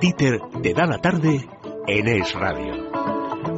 Dieter te da la tarde en Es Radio.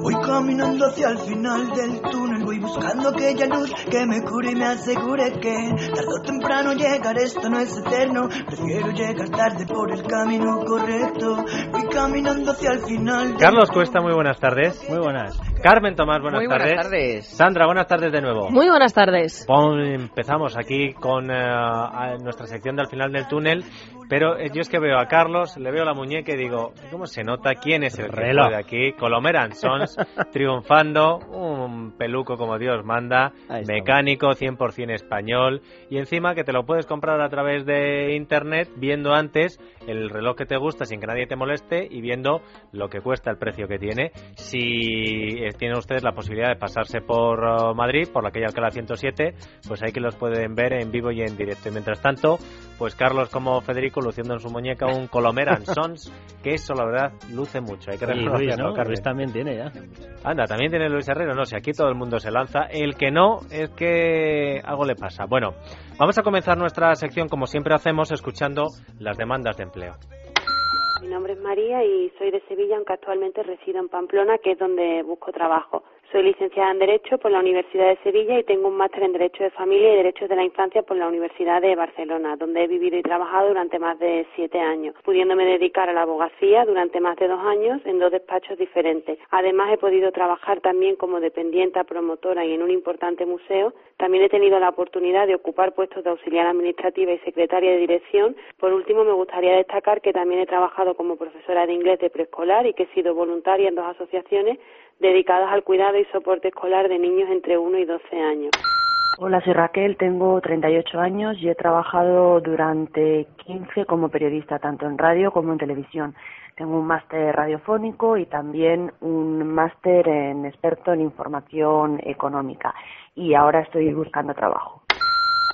Voy caminando hacia el final del túnel, voy buscando aquella luz que me cure y me asegure que tarde o temprano llegar, esto no es eterno, prefiero llegar tarde por el camino correcto. Voy caminando hacia el final. Carlos Cuesta, muy buenas tardes. Muy buenas. Carmen Tomás, buenas, Muy tardes. buenas tardes. Sandra, buenas tardes de nuevo. Muy buenas tardes. Pon- empezamos aquí con a- nuestra sección del final del túnel, pero eh, yo es que veo a Carlos, le veo la muñeca y digo, ¿cómo se nota quién es el Reloj. puede aquí? Colomeran Sons, triunfando, un peluco como Dios manda, mecánico, 100% español, y encima que te lo puedes comprar a través de internet, viendo antes el reloj que te gusta sin que nadie te moleste y viendo lo que cuesta, el precio que tiene. Si eh, tienen ustedes la posibilidad de pasarse por eh, Madrid, por la calle Alcalá 107, pues ahí que los pueden ver en vivo y en directo. Y mientras tanto, pues Carlos como Federico luciendo en su muñeca un Colomeran Sons, que eso la verdad luce mucho. Hay que Y Luis. Luis también tiene ya. Anda, también tiene Luis Herrero, no sé, aquí todo el mundo se lanza. El que no es que algo le pasa. Bueno, vamos a comenzar nuestra sección como siempre hacemos, escuchando las demandas de empleo. Mi nombre es María y soy de Sevilla, aunque actualmente resido en Pamplona, que es donde busco trabajo. Soy licenciada en Derecho por la Universidad de Sevilla y tengo un máster en Derecho de Familia y Derechos de la Infancia por la Universidad de Barcelona, donde he vivido y trabajado durante más de siete años, pudiéndome dedicar a la abogacía durante más de dos años en dos despachos diferentes. Además, he podido trabajar también como dependienta, promotora y en un importante museo. También he tenido la oportunidad de ocupar puestos de auxiliar administrativa y secretaria de dirección. Por último, me gustaría destacar que también he trabajado como profesora de inglés de preescolar y que he sido voluntaria en dos asociaciones dedicadas al cuidado y soporte escolar de niños entre 1 y 12 años. Hola, soy Raquel, tengo 38 años y he trabajado durante 15 como periodista, tanto en radio como en televisión. Tengo un máster radiofónico y también un máster en experto en información económica y ahora estoy buscando trabajo.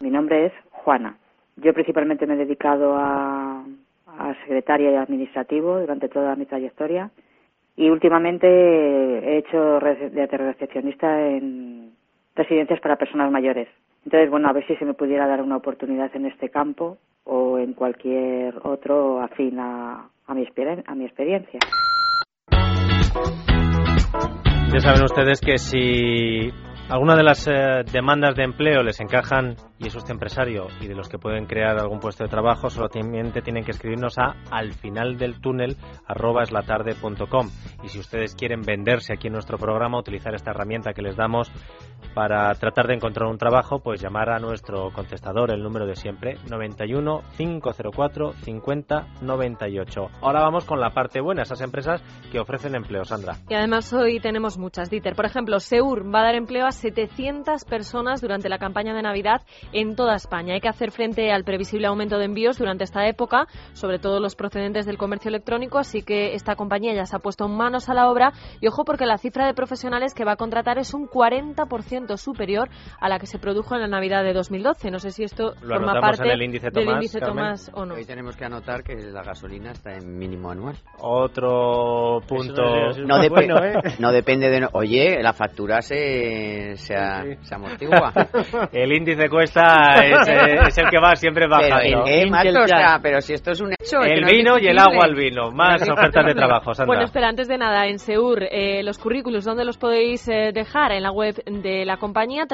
Mi nombre es Juana. Yo principalmente me he dedicado a, a secretaria y administrativo durante toda mi trayectoria y últimamente he hecho de recepcionista en residencias para personas mayores. Entonces, bueno, a ver si se me pudiera dar una oportunidad en este campo o en cualquier otro afín a, a, mi, a mi experiencia. Ya saben ustedes que si alguna de las eh, demandas de empleo les encajan y es usted empresario y de los que pueden crear algún puesto de trabajo, solamente tienen que escribirnos a al final del túnel arroba eslatarde.com. Y si ustedes quieren venderse aquí en nuestro programa, utilizar esta herramienta que les damos para tratar de encontrar un trabajo, pues llamar a nuestro contestador, el número de siempre, 91 504 50 98. Ahora vamos con la parte buena, esas empresas que ofrecen empleo, Sandra. Y además hoy tenemos muchas, Dieter. Por ejemplo, Seur va a dar empleo a 700 personas durante la campaña de Navidad en toda España. Hay que hacer frente al previsible aumento de envíos durante esta época, sobre todo los procedentes del comercio electrónico, así que esta compañía ya se ha puesto manos a la obra y ojo porque la cifra de profesionales que va a contratar es un 40% superior a la que se produjo en la Navidad de 2012. No sé si esto Lo forma parte en el índice del índice Carmen. Tomás o no. Hoy tenemos que anotar que la gasolina está en mínimo anual. Otro punto. No, bueno, ¿eh? no depende de... Oye, la factura se, se, a- se amortigua. El índice cuesta es, eh, es el que va siempre pero, bajando. ¿eh, macho? Intel O sea, Gas. pero si esto es un hecho... El no vino y el agua al vino. Más ofertas de trabajo, Sandra. Bueno, espera, antes de nada, en Seur, eh, los currículos, ¿dónde los podéis eh, dejar? En la web de la compañía,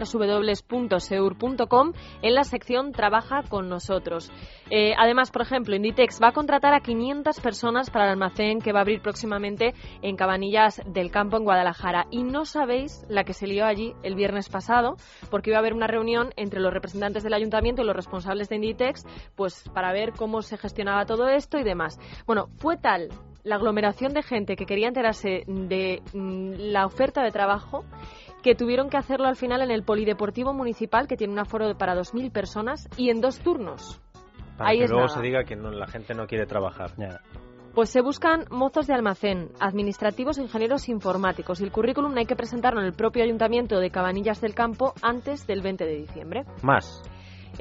www.seur.com, en la sección Trabaja con nosotros. Eh, además, por ejemplo, Inditex va a contratar a 500 personas para el almacén que va a abrir próximamente en Cabanillas del Campo, en Guadalajara. Y no sabéis la que se lió allí el viernes pasado, porque iba a haber una reunión entre los representantes del ayuntamiento y los responsables de Inditex, pues para ver cómo se gestionaba todo esto y demás. Bueno, fue tal la aglomeración de gente que quería enterarse de mm, la oferta de trabajo que tuvieron que hacerlo al final en el Polideportivo Municipal, que tiene un aforo de para 2.000 personas, y en dos turnos. Para ahí que es luego nada. se diga que no- la gente no quiere trabajar. Ya. Pues se buscan mozos de almacén, administrativos e ingenieros informáticos. Y el currículum hay que presentarlo en el propio ayuntamiento de Cabanillas del Campo antes del 20 de diciembre. Más.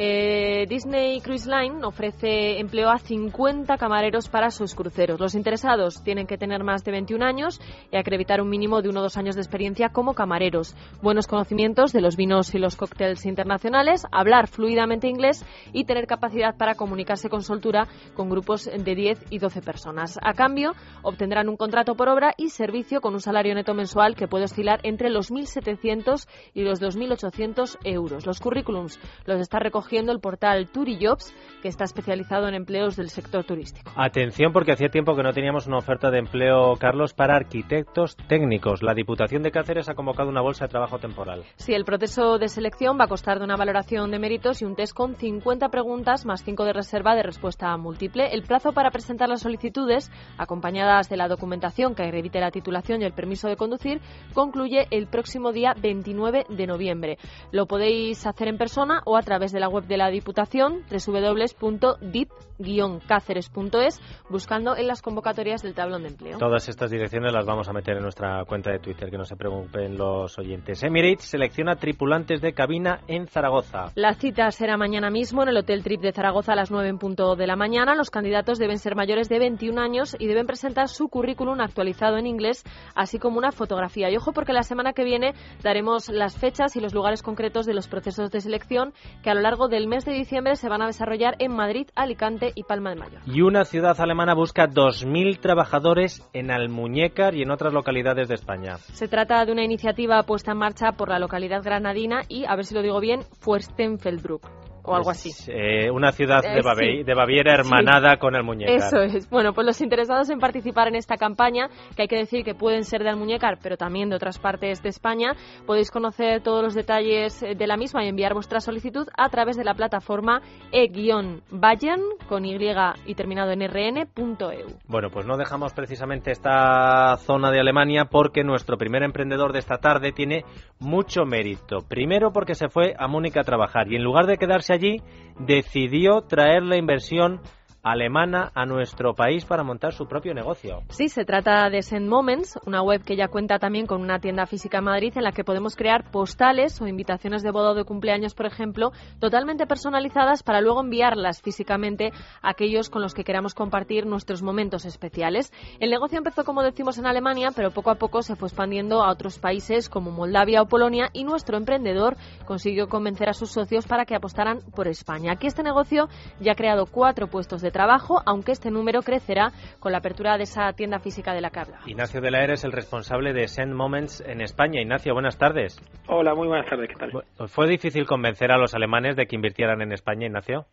Eh, Disney Cruise Line ofrece empleo a 50 camareros para sus cruceros. Los interesados tienen que tener más de 21 años y acreditar un mínimo de uno o dos años de experiencia como camareros, buenos conocimientos de los vinos y los cócteles internacionales, hablar fluidamente inglés y tener capacidad para comunicarse con soltura con grupos de 10 y 12 personas. A cambio, obtendrán un contrato por obra y servicio con un salario neto mensual que puede oscilar entre los 1.700 y los 2.800 euros. Los currículums los está recogiendo el portal Turijobs, que está especializado en empleos del sector turístico. Atención, porque hacía tiempo que no teníamos una oferta de empleo, Carlos, para arquitectos técnicos. La Diputación de Cáceres ha convocado una bolsa de trabajo temporal. Sí, el proceso de selección va a costar de una valoración de méritos y un test con 50 preguntas más 5 de reserva de respuesta múltiple. El plazo para presentar las solicitudes, acompañadas de la documentación que acredite la titulación y el permiso de conducir, concluye el próximo día 29 de noviembre. Lo podéis hacer en persona o a través de la web de la Diputación www.dip-cáceres.es buscando en las convocatorias del tablón de empleo. Todas estas direcciones las vamos a meter en nuestra cuenta de Twitter, que no se preocupen los oyentes. Emirates selecciona tripulantes de cabina en Zaragoza. La cita será mañana mismo en el Hotel Trip de Zaragoza a las 9 en punto de la mañana. Los candidatos deben ser mayores de 21 años y deben presentar su currículum actualizado en inglés, así como una fotografía. Y ojo porque la semana que viene daremos las fechas y los lugares concretos de los procesos de selección que a lo largo del mes de diciembre se van a desarrollar en Madrid, Alicante y Palma de Mayo. Y una ciudad alemana busca 2.000 trabajadores en Almuñécar y en otras localidades de España. Se trata de una iniciativa puesta en marcha por la localidad granadina y, a ver si lo digo bien, Fürstenfeldbruck o algo así. Eh, una ciudad de, Eh, Bavi- sí. de Baviera hermanada con el Muñecar. Eso es. Bueno, pues los interesados en participar en esta campaña, que hay que decir que pueden ser de Almuñécar, pero también de otras partes de España, podéis conocer todos los detalles eh, de la misma y enviar vuestra solicitud a través de la plataforma e-bayern con y y terminado en rn.eu. Bueno, pues no dejamos precisamente esta zona de Alemania porque nuestro primer emprendedor de esta tarde tiene mucho mérito. Primero porque se fue a Múnich a trabajar y en lugar de quedarse allí decidió traer la inversión alemana a nuestro país para montar su propio negocio. Sí, se trata de Send Moments, una web que ya cuenta también con una tienda física en Madrid en la que podemos crear postales o invitaciones de boda o de cumpleaños, por ejemplo, totalmente personalizadas para luego enviarlas físicamente a aquellos con los que queramos compartir nuestros momentos especiales. El negocio empezó, como decimos, en Alemania, pero poco a poco se fue expandiendo a otros países como Moldavia o Polonia y nuestro emprendedor consiguió convencer a sus socios para que apostaran por España. Aquí este negocio ya ha creado cuatro puestos de trabajo, aunque este número crecerá con la apertura de esa tienda física de la que habla. Ignacio de la Era es el responsable de Send Moments en España. Ignacio, buenas tardes. Hola, muy buenas tardes, ¿qué tal? ¿Fue difícil convencer a los alemanes de que invirtieran en España, Ignacio?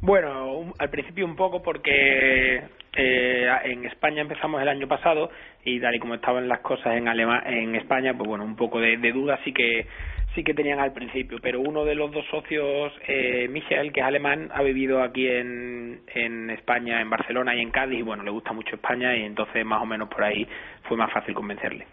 Bueno, un- al principio un poco porque eh, en España empezamos el año pasado y tal y como estaban las cosas en Alema- en España, pues bueno, un poco de, de duda sí que sí que tenían al principio, pero uno de los dos socios, eh, Michel, que es alemán, ha vivido aquí en, en España, en Barcelona y en Cádiz, y bueno, le gusta mucho España y entonces más o menos por ahí fue más fácil convencerle.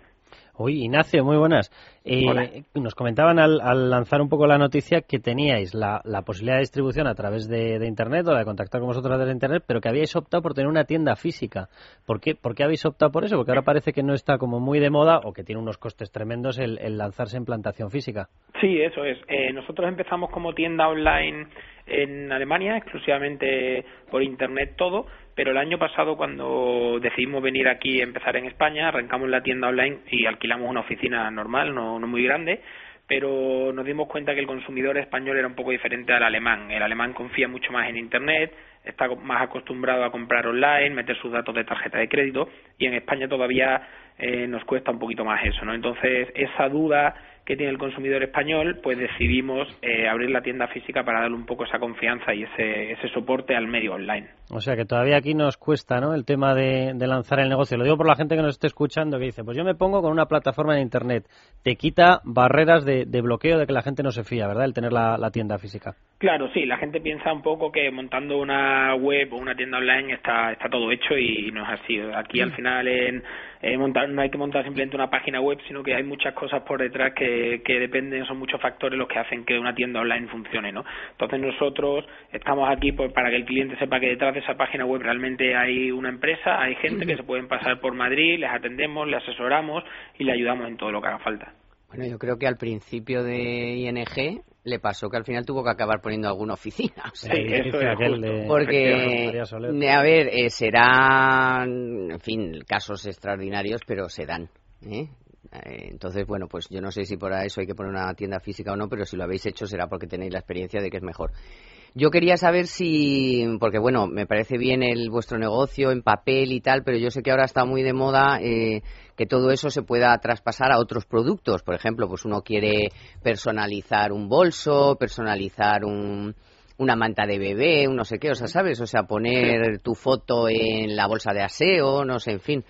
Uy, Ignacio, muy buenas. Eh. Nos comentaban al, al lanzar un poco la noticia que teníais la, la posibilidad de distribución a través de, de Internet o de contactar con vosotros desde Internet, pero que habíais optado por tener una tienda física. ¿Por qué, ¿Por qué habéis optado por eso? Porque ahora parece que no está como muy de moda o que tiene unos costes tremendos el, el lanzarse en plantación física. Sí, eso es. Eh, nosotros empezamos como tienda online en Alemania, exclusivamente por internet todo, pero el año pasado cuando decidimos venir aquí y empezar en España, arrancamos la tienda online y alquilamos una oficina normal, no, no muy grande, pero nos dimos cuenta que el consumidor español era un poco diferente al alemán. El alemán confía mucho más en internet, está más acostumbrado a comprar online, meter sus datos de tarjeta de crédito y en España todavía eh, nos cuesta un poquito más eso, ¿no? Entonces, esa duda que tiene el consumidor español, pues decidimos eh, abrir la tienda física para darle un poco esa confianza y ese, ese soporte al medio online. O sea que todavía aquí nos cuesta ¿no? el tema de, de lanzar el negocio. Lo digo por la gente que nos esté escuchando que dice, pues yo me pongo con una plataforma en Internet. Te quita barreras de, de bloqueo de que la gente no se fía, ¿verdad? El tener la, la tienda física. Claro, sí, la gente piensa un poco que montando una web o una tienda online está, está todo hecho y no es así. Aquí al final en, eh, montar, no hay que montar simplemente una página web, sino que hay muchas cosas por detrás que, que dependen, son muchos factores los que hacen que una tienda online funcione, ¿no? Entonces nosotros estamos aquí pues, para que el cliente sepa que detrás de esa página web realmente hay una empresa, hay gente que se pueden pasar por Madrid, les atendemos, les asesoramos y le ayudamos en todo lo que haga falta. Bueno, yo creo que al principio de ING le pasó que al final tuvo que acabar poniendo alguna oficina. O sea, Sí, es aquel de- porque, ne- a ver, eh, serán, en fin, casos extraordinarios, pero se dan. ¿eh? Eh, Entonces, bueno, pues yo no sé si por eso hay que poner una tienda física o no, pero si lo habéis hecho será porque tenéis la experiencia de que es mejor. Yo quería saber si, porque bueno, me parece bien el vuestro negocio en papel y tal, pero yo sé que ahora está muy de moda eh, que todo eso se pueda traspasar a otros productos. Por ejemplo, pues uno quiere personalizar un bolso, personalizar un, una manta de bebé, un no sé qué, o sea, ¿sabes? O sea, poner tu foto en la bolsa de aseo, no sé, en fin.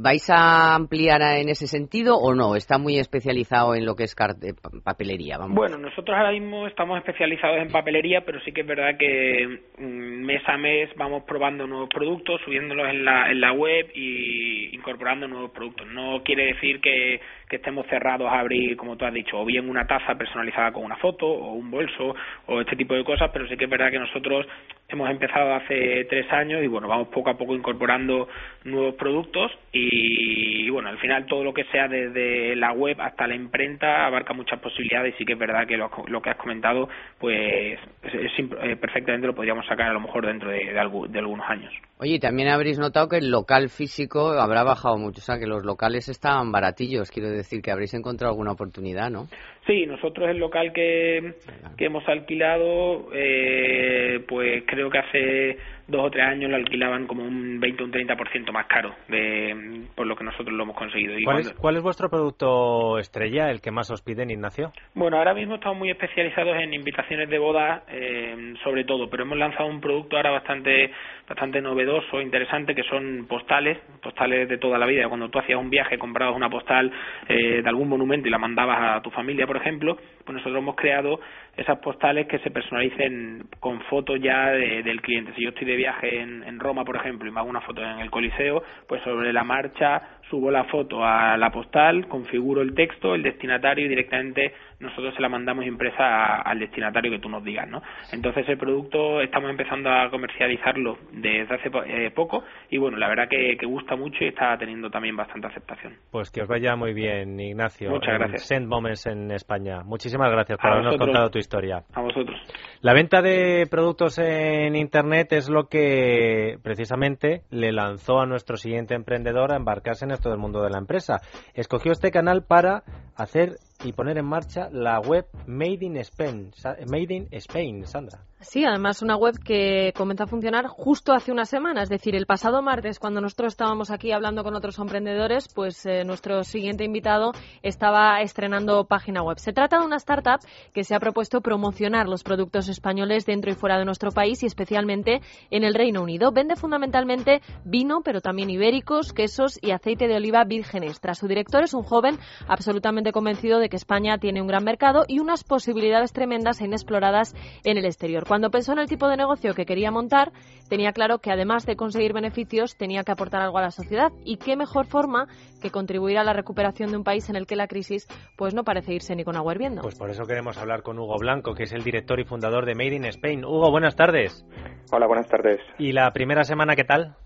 ¿Vais a ampliar en ese sentido o no? ¿Está muy especializado en lo que es eh, pa- papelería? Vamos. Bueno, nosotros ahora mismo estamos especializados en papelería, pero sí que es verdad que mm, mes a mes vamos probando nuevos productos, subiéndolos en la, en la web y incorporando nuevos productos. No quiere decir que, que estemos cerrados a abrir, como tú has dicho, o bien una taza personalizada con una foto, o un bolso, o este tipo de cosas, pero sí que es verdad que nosotros hemos empezado hace tres años y bueno, vamos poco a poco incorporando nuevos productos y, bueno, al final todo lo que sea desde la web hasta la imprenta abarca muchas posibilidades y sí que es verdad que lo, lo que has comentado pues es- eh, perfectamente lo podríamos sacar a lo mejor dentro de algunos años. Oye, y también habréis notado que el local físico habrá bajado mucho, o sea, que los locales estaban baratillos, quiero decir que habréis encontrado alguna oportunidad, ¿no? Sí, nosotros el local que, que hemos alquilado, eh, pues creo que hace dos o tres años lo alquilaban como un 20 o un 30% más caro de por lo que nosotros lo hemos conseguido. Y ¿Cuál es, cuál es vuestro producto estrella, el que más os piden, Ignacio? Bueno, ahora mismo estamos muy especializados en invitaciones de boda, eh, sobre todo, pero hemos lanzado un producto ahora bastante bastante novedoso, interesante, que son postales, postales de toda la vida. Cuando tú hacías un viaje, comprabas una postal eh, de algún monumento y la mandabas a tu familia, por ejemplo, pues nosotros hemos creado esas postales que se personalicen con fotos ya de- del cliente. Si yo estoy de viaje en, en Roma, por ejemplo, y me hago una foto en el Coliseo, pues sobre la marcha subo la foto a la postal, configuro el texto, el destinatario y directamente nosotros se la mandamos impresa a- al destinatario que tú nos digas, ¿no? Entonces el producto estamos empezando a comercializarlo desde hace po- eh, poco y bueno, la verdad que, que gusta mucho y está teniendo también bastante aceptación. Pues que os vaya muy bien, Ignacio. Muchas gracias. Send Moments en España. Muchísimas gracias por A habernos vosotros. contado tu historia. A vosotros. La venta de productos en Internet es lo que precisamente le lanzó a nuestro siguiente emprendedor a embarcarse en esto del mundo de la empresa. Escogió este canal para hacer y poner en marcha la web Made in Spain. Made in Spain, Sandra. Sí, además una web que comenzó a funcionar justo hace una semana, es decir, el pasado martes, cuando nosotros estábamos aquí hablando con otros emprendedores, pues eh, nuestro siguiente invitado estaba estrenando página web. Se trata de una startup que se ha propuesto promocionar los productos españoles dentro y fuera de nuestro país y especialmente en el Reino Unido. Vende fundamentalmente vino, pero también ibéricos, quesos y aceite de oliva vírgenes. Tras su director es un joven absolutamente convencido de que España tiene un gran mercado y unas posibilidades tremendas e inexploradas en el exterior. Cuando pensó en el tipo de negocio que quería montar, tenía claro que además de conseguir beneficios, tenía que aportar algo a la sociedad. Y qué mejor forma que contribuir a la recuperación de un país en el que la crisis pues no parece irse ni con agua hirviendo. Pues por eso queremos hablar con Hugo Blanco, que es el director y fundador de Made in Spain. Hugo, buenas tardes. Hola, buenas tardes. ¿Y la primera semana qué tal?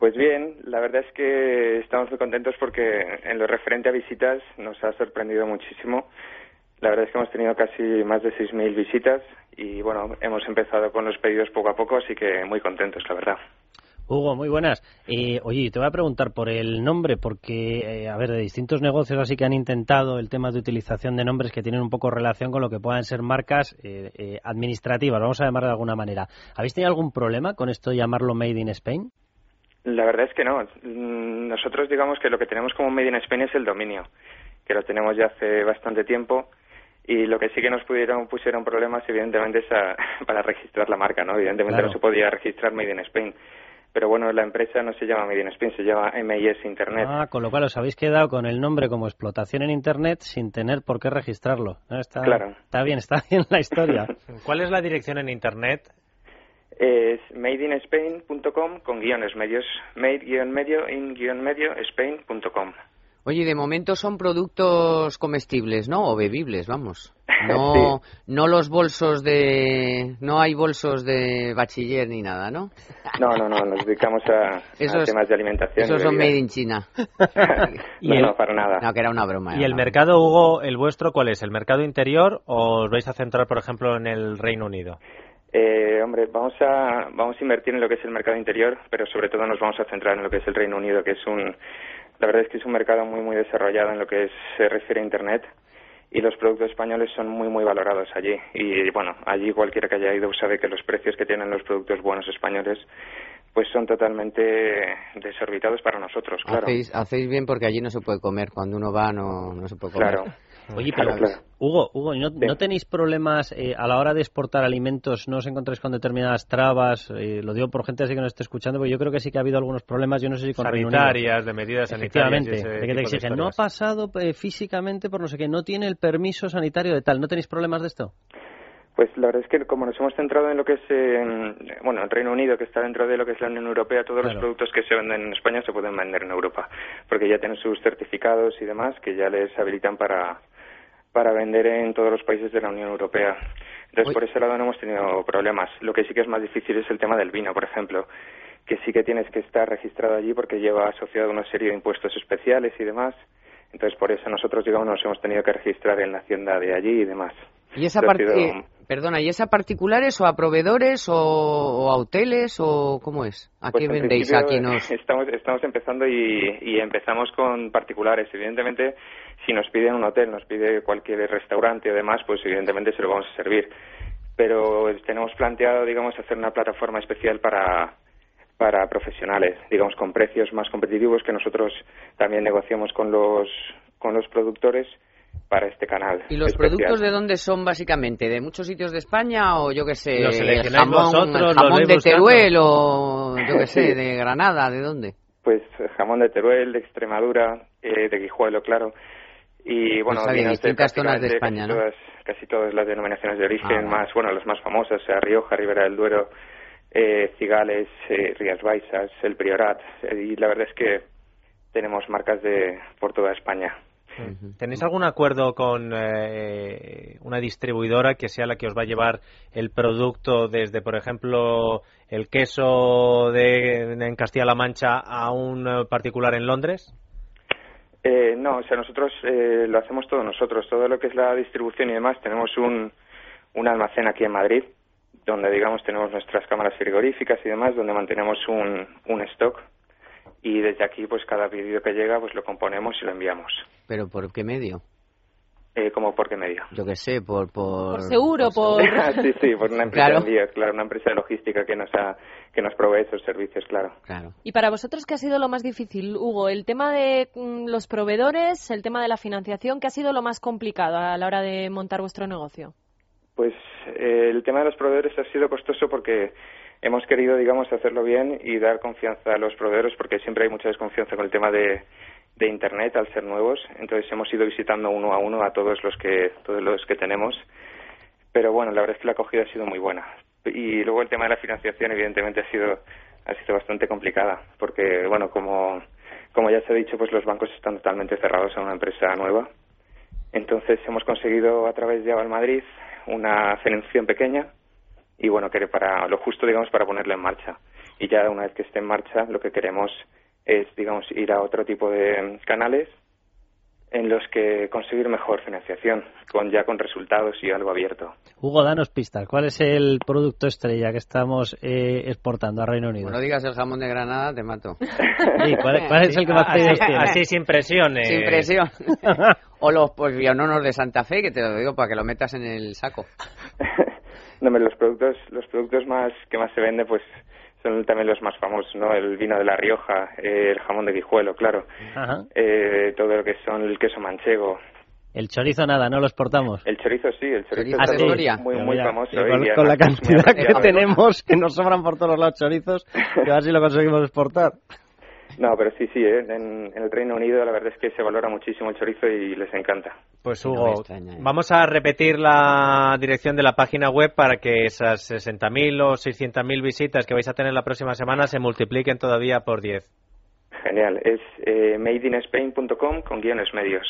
Pues bien, la verdad es que estamos muy contentos porque en lo referente a visitas nos ha sorprendido muchísimo. La verdad es que hemos tenido casi más de 6.000 visitas y bueno, hemos empezado con los pedidos poco a poco, así que muy contentos, la verdad. Hugo, muy buenas. Eh, oye, te voy a preguntar por el nombre, porque, eh, a ver, de distintos negocios así que han intentado el tema de utilización de nombres que tienen un poco relación con lo que puedan ser marcas eh, eh, administrativas, vamos a llamarlo de alguna manera. ¿Habéis tenido algún problema con esto de llamarlo Made in Spain? La verdad es que no. Nosotros digamos que lo que tenemos como Made in Spain es el dominio, que lo tenemos ya hace bastante tiempo y lo que sí que nos pudieron pusieron problemas evidentemente es a- para registrar la marca, ¿no? Evidentemente Claro. no se podía registrar Made in Spain. Pero bueno, la empresa no se llama Made in Spain, se llama MIS Internet. Ah, con lo cual os habéis quedado con el nombre como explotación en Internet sin tener por qué registrarlo. Ah, Está, Claro. está bien, está bien la historia. ¿Cuál es la dirección en Internet? Es madeinspain.com con guiones medios, made-medio in-medio spain.com. Oye, de momento son productos comestibles, ¿no? O bebibles, vamos. No, no los bolsos de... No hay bolsos de bachiller ni nada, ¿no? No, no, no, nos dedicamos a, temas de alimentación. Esos son made in China. no, no, para nada. No, que era una broma. ¿Y el mercado, Hugo, el vuestro, cuál es? ¿El mercado interior o os vais a centrar, por ejemplo, en el Reino Unido? Eh, hombre, vamos a, vamos a invertir en lo que es el mercado interior, pero sobre todo nos vamos a centrar en lo que es el Reino Unido, que es un, la verdad es que es un mercado muy, muy desarrollado en lo que se refiere a Internet y los productos españoles son muy, muy valorados allí. Y bueno, allí cualquiera que haya ido sabe que los precios que tienen los productos buenos españoles pues son totalmente desorbitados para nosotros, claro. Hacéis, hacéis bien porque allí no se puede comer. Cuando uno va no, no se puede comer. Claro. Oye, pero Hugo, Hugo ¿no, tenéis problemas eh, a la hora de exportar alimentos? ¿No os encontráis con determinadas trabas? Eh, lo digo por gente así que nos esté escuchando, porque yo creo que sí que ha habido algunos problemas, yo no sé si con Sanitarias, de medidas sanitarias. de que te exigen. No ha pasado eh, físicamente por no sé qué, no tiene el permiso sanitario de tal. ¿No tenéis problemas de esto? Pues la verdad es que como nos hemos centrado en lo que es, bueno, el Reino Unido, que está dentro de lo que es la Unión Europea, todos los productos que se venden en España se pueden vender en Europa, porque ya tienen sus certificados y demás que ya les habilitan para, para vender en todos los países de la Unión Europea. Entonces, por ese lado no hemos tenido problemas. Lo que sí que es más difícil es el tema del vino, por ejemplo, que sí que tienes que estar registrado allí porque lleva asociado una serie de impuestos especiales y demás. Entonces, por eso nosotros, digamos, nos hemos tenido que registrar en la hacienda de allí y demás. ¿Y esa parte, perdona, ¿y es a particulares o a proveedores o, a hoteles o cómo es? ¿A pues qué vendéis? Aquí nos... estamos, estamos empezando y, y empezamos con particulares. Evidentemente, si nos piden un hotel, nos pide cualquier restaurante o demás, pues evidentemente se lo vamos a servir. Pero tenemos planteado, digamos, hacer una plataforma especial para, para profesionales, digamos, con precios más competitivos que nosotros también negociamos con los, con los productores para este canal. ¿Y los productos de dónde son básicamente? ¿De muchos sitios de España o yo qué sé, jamón, jamón de Teruel o yo qué sé, de Granada? ¿De dónde? Pues jamón de Teruel, de Extremadura, eh, de Guijuelo, claro. Y bueno, pues distintas zonas de España, casi, todas, casi todas las denominaciones de origen, ah, más, bueno, las más famosas, sea, Rioja, Ribera del Duero, eh, Cigales, eh, Rías Baixas, el Priorat. y la verdad es que tenemos marcas de por toda España. ¿Tenéis algún acuerdo con eh, una distribuidora que sea la que os va a llevar el producto desde, por ejemplo, el queso de, en Castilla-La Mancha a un particular en Londres? Eh, no, o sea, nosotros eh, lo hacemos todo nosotros. Todo lo que es la distribución y demás, tenemos un, un almacén aquí en Madrid, donde, digamos, tenemos nuestras cámaras frigoríficas y demás, donde mantenemos un, un stock y desde aquí pues cada pedido que llega pues lo componemos y lo enviamos. ¿Pero por qué medio? Eh, ¿Cómo por qué medio? Yo qué sé, por... Por, seguro, por... sí, sí, por una empresa de envíos, claro, una empresa de logística que nos, ha, que nos provee esos servicios, claro. claro. ¿Y para vosotros qué ha sido lo más difícil, Hugo? ¿El tema de mm, los proveedores, el tema de la financiación, qué ha sido lo más complicado a la hora de montar vuestro negocio? Pues eh, el tema de los proveedores ha sido costoso porque hemos querido, digamos, hacerlo bien y dar confianza a los proveedores porque siempre hay mucha desconfianza con el tema de, de Internet al ser nuevos. Entonces hemos ido visitando uno a uno a todos los que, todos los que tenemos. Pero bueno, la verdad es que la acogida ha sido muy buena. Y luego el tema de la financiación, evidentemente, ha sido, ha sido bastante complicada porque, bueno, como, como ya se ha dicho, pues los bancos están totalmente cerrados a una empresa nueva. Entonces hemos conseguido a través de Aval Madrid una financiación pequeña y bueno, que para lo justo, digamos, para ponerlo en marcha. Y ya una vez que esté en marcha, lo que queremos es, digamos, ir a otro tipo de canales en los que conseguir mejor financiación, con ya con resultados y algo abierto. Hugo, danos pistas. ¿Cuál es el producto estrella que estamos eh, exportando a Reino Unido? no digas el jamón de Granada, te mato. ¿cuál, es el que más pedidos tiene? Así sin presión. Eh. Sin presión. o los pues, de Santa Fe, que te lo digo para que lo metas en el saco. no, los productos, los productos más que más se venden, pues son también los más famosos, ¿no? El vino de La Rioja, el jamón de Guijuelo, claro. Eh, todo lo que son el queso manchego. El chorizo nada, no lo exportamos. El chorizo sí, el chorizo es muy, muy famoso. con la cantidad que tenemos, que nos sobran por todos los chorizos, que a ver si lo conseguimos exportar. No, pero sí, sí, ¿eh? en, el Reino Unido la verdad es que se valora muchísimo el chorizo y les encanta. Pues Hugo, ¿eh? vamos a repetir la dirección de la página web para que esas 60.000 o 600.000 visitas que vais a tener la próxima semana se multipliquen todavía por 10. Genial, es eh, madeinspain.com con guiones medios.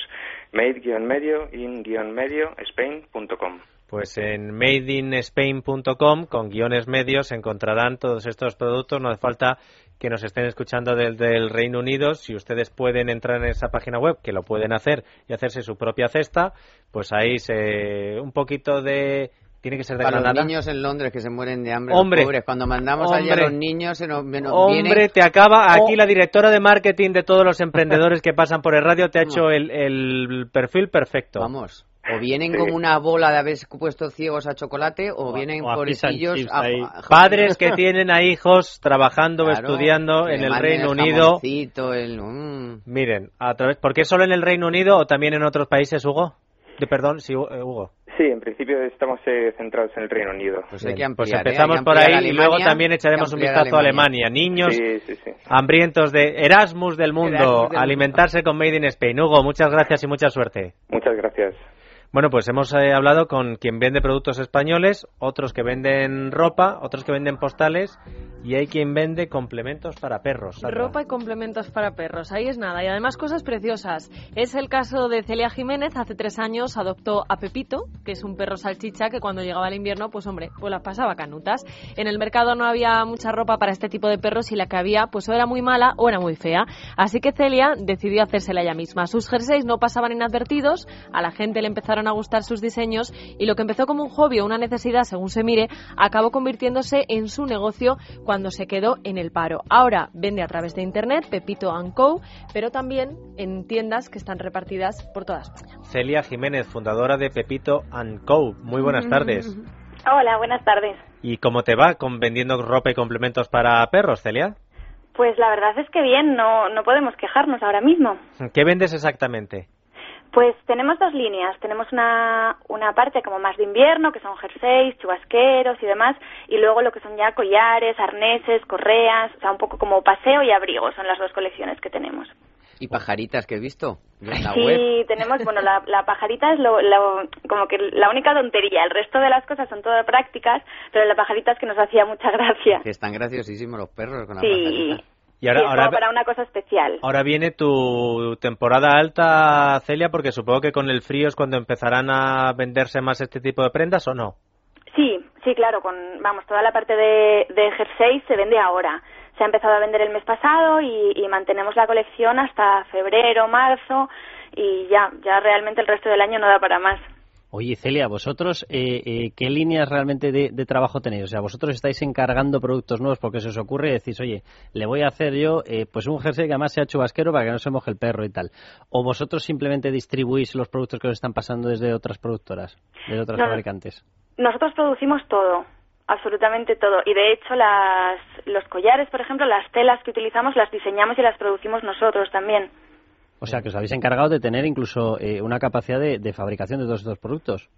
Made-medio in-medio Spain.com. Pues en madeinspain.com con guiones medios encontrarán todos estos productos. No hace falta que nos estén escuchando desde el Reino Unido. Si ustedes pueden entrar en esa página web, que lo pueden hacer y hacerse su propia cesta, pues ahí se, un poquito de tiene que ser de Para Granada. los niños en Londres que se mueren de hambre, Hombre, los pobres. Cuando mandamos allá a los niños, se nos, nos Hombre, te acaba aquí Oh. la directora de marketing de todos los emprendedores que pasan por el radio te ha hecho el, el perfil perfecto. Vamos. O vienen como una bola de haber puesto ciegos a chocolate, o, vienen o pobrecillos a- Padres que tienen a hijos trabajando o Claro, estudiando en el Reino el Unido. el- mm. Miren, a través, ¿por qué solo en el Reino Unido o también en otros países, Hugo? De, perdón, sí, Hu- eh, Hugo. Sí, en principio estamos eh, centrados en el Reino Unido. Pues Bien, hay que ampliar, pues ¿eh? empezamos Hay que por ahí y luego también echaremos un vistazo a Alemania. Niños Sí, sí, sí. hambrientos de Erasmus del mundo, Erasmus del mundo. alimentarse con Made in Spain. Hugo, muchas gracias y mucha suerte. Muchas gracias. Bueno, pues hemos eh, hablado con quien vende productos españoles, otros que venden ropa, otros que venden postales y hay quien vende complementos para perros. Ropa y complementos para perros, ahí es nada. Y además cosas preciosas. Es el caso de Celia Jiménez, hace tres años adoptó a Pepito, que es un perro salchicha que cuando llegaba el invierno, pues hombre, pues las pasaba canutas. En el mercado no había mucha ropa para este tipo de perros y la que había, pues o era muy mala o era muy fea. Así que Celia decidió hacérsela ella misma. Sus jerseys no pasaban inadvertidos, a la gente le empezaron a gustar sus diseños y lo que empezó como un hobby o una necesidad, según se mire, acabó convirtiéndose en su negocio cuando se quedó en el paro. Ahora vende a través de internet Pepito Co, pero también en tiendas que están repartidas por toda España. Celia Jiménez, fundadora de Pepito Co. Muy buenas tardes. Hola, buenas tardes. ¿Y cómo te va con vendiendo ropa y complementos para perros, Celia? Pues la verdad es que bien, no, no podemos quejarnos ahora mismo. ¿Qué vendes exactamente? Pues tenemos dos líneas. Tenemos una, una parte como más de invierno, que son jerseys, chubasqueros y demás, y luego lo que son ya collares, arneses, correas, o sea, un poco como paseo y abrigo, son las dos colecciones que tenemos. Y pajaritas que he visto en la sí, web. tenemos, bueno, la, la pajarita es lo, lo- como que la única tontería. El resto de las cosas son todas prácticas, pero la pajarita es que nos hacía mucha gracia. Que están graciosísimos los perros con la Sí, pajarita. Y ahora, sí, ahora, como para una cosa especial. ahora viene tu temporada alta, Celia, porque supongo que con el frío es cuando empezarán a venderse más este tipo de prendas, ¿o no? Sí, sí, claro, con, vamos, toda la parte de, de jersey se vende ahora. Se ha empezado a vender el mes pasado y, y mantenemos la colección hasta febrero, marzo y ya, ya realmente el resto del año no da para más. Oye, Celia, vosotros, eh, eh, ¿qué líneas realmente de, de trabajo tenéis? O sea, vosotros estáis encargando productos nuevos porque se os ocurre y decís, oye, le voy a hacer yo eh, pues un jersey que además sea chubasquero para que no se moje el perro y tal. O vosotros simplemente distribuís los productos que os están pasando desde otras productoras, desde otras No, fabricantes. Nosotros producimos todo, absolutamente todo. Y de hecho las, los collares, por ejemplo, las telas que utilizamos las diseñamos y las producimos nosotros también. O sea, que os habéis encargado de tener incluso eh, una capacidad de, de fabricación de todos estos productos.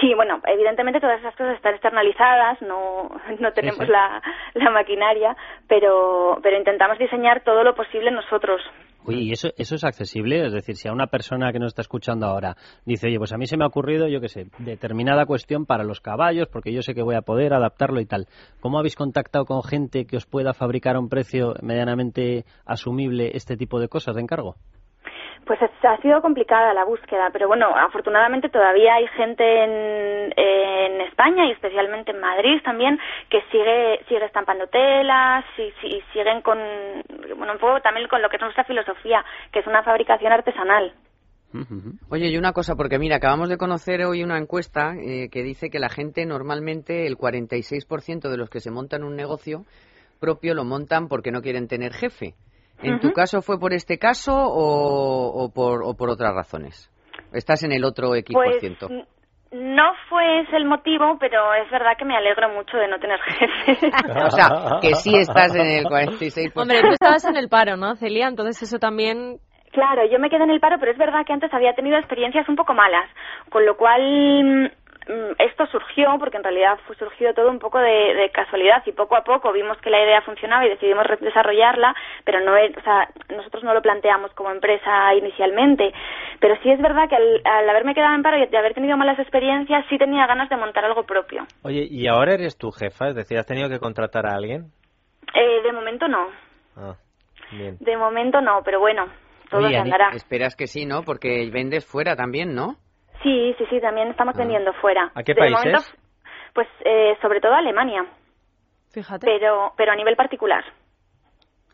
Sí, bueno, evidentemente todas esas cosas están externalizadas, no, no tenemos sí. La, la maquinaria, pero, pero intentamos diseñar todo lo posible nosotros. Oye, ¿y eso, eso es accesible? Es decir, si a una persona que nos está escuchando ahora dice, oye, pues a mí se me ha ocurrido, yo qué sé, determinada cuestión para los caballos, porque yo sé que voy a poder adaptarlo y tal. ¿Cómo habéis contactado con gente que os pueda fabricar a un precio medianamente asumible este tipo de cosas de encargo? Pues es- ha sido complicada la búsqueda, pero bueno, afortunadamente todavía hay gente en, en España y especialmente en Madrid también que sigue sigue estampando telas y, y siguen con, bueno, un poco también con lo que es nuestra filosofía, que es una fabricación artesanal. Oye, y una cosa, porque mira, acabamos de conocer hoy una encuesta eh, que dice que la gente normalmente, el 46% de los que se montan un negocio propio lo montan porque no quieren tener jefe. ¿En tu caso fue por este caso o, o por, o por otras razones? ¿Estás en el otro X por Pues ciento? n- no fue ese el motivo, pero es verdad que me alegro mucho de no tener jefe. O sea, que sí estás en el 46%. Hombre, tú estabas en el paro, ¿no, Celia? Entonces eso también... Claro, yo me quedé en el paro, pero es verdad que antes había tenido experiencias un poco malas, con lo cual mm, esto surgió, porque en realidad fue surgido todo un poco de, de casualidad y poco a poco vimos que la idea funcionaba y decidimos desarrollarla, pero no, es- o sea, nosotros no lo planteamos como empresa inicialmente. Pero sí es verdad que al, al haberme quedado en paro y de haber tenido malas experiencias, sí tenía ganas de montar algo propio. Oye, ¿y ahora eres tu jefa? Es decir, ¿has tenido que contratar a alguien? Eh, de momento no, Ah, bien. de momento no, pero bueno, todo Oye, se andará. esperas que sí, ¿no? Porque vendes fuera también, ¿no? Sí, sí, sí, también estamos Ah. vendiendo fuera. ¿A qué De países? momento, pues eh, sobre todo Alemania, Fíjate. pero, pero a nivel particular.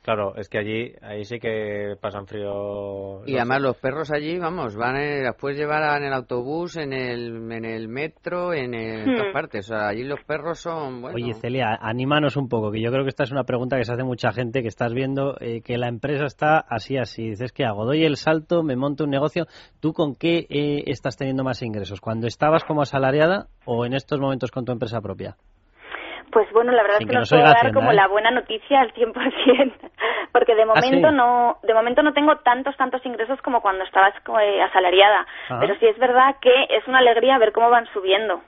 Claro, es que allí, ahí sí que pasan frío. Y además los perros allí, vamos, van en, las puedes llevar en el autobús, en el, en el metro, en, el- en todas Hmm. partes. O sea, allí los perros son, bueno... Oye, Celia, anímanos un poco, que yo creo que esta es una pregunta que se hace mucha gente, que estás viendo eh, que la empresa está así, así. Dices, ¿qué hago? ¿Doy el salto? ¿Me monto un negocio? ¿Tú con qué eh, estás teniendo más ingresos? ¿Cuando estabas como asalariada o en estos momentos con tu empresa propia? Pues bueno, la verdad Sin es que que no nos puedo dar como ¿eh? la buena noticia al 100%, porque de ¿Ah, momento sí? no de momento no tengo tantos tantos ingresos como cuando estabas eh, asalariada, Ajá. pero sí es verdad que es una alegría ver cómo van subiendo.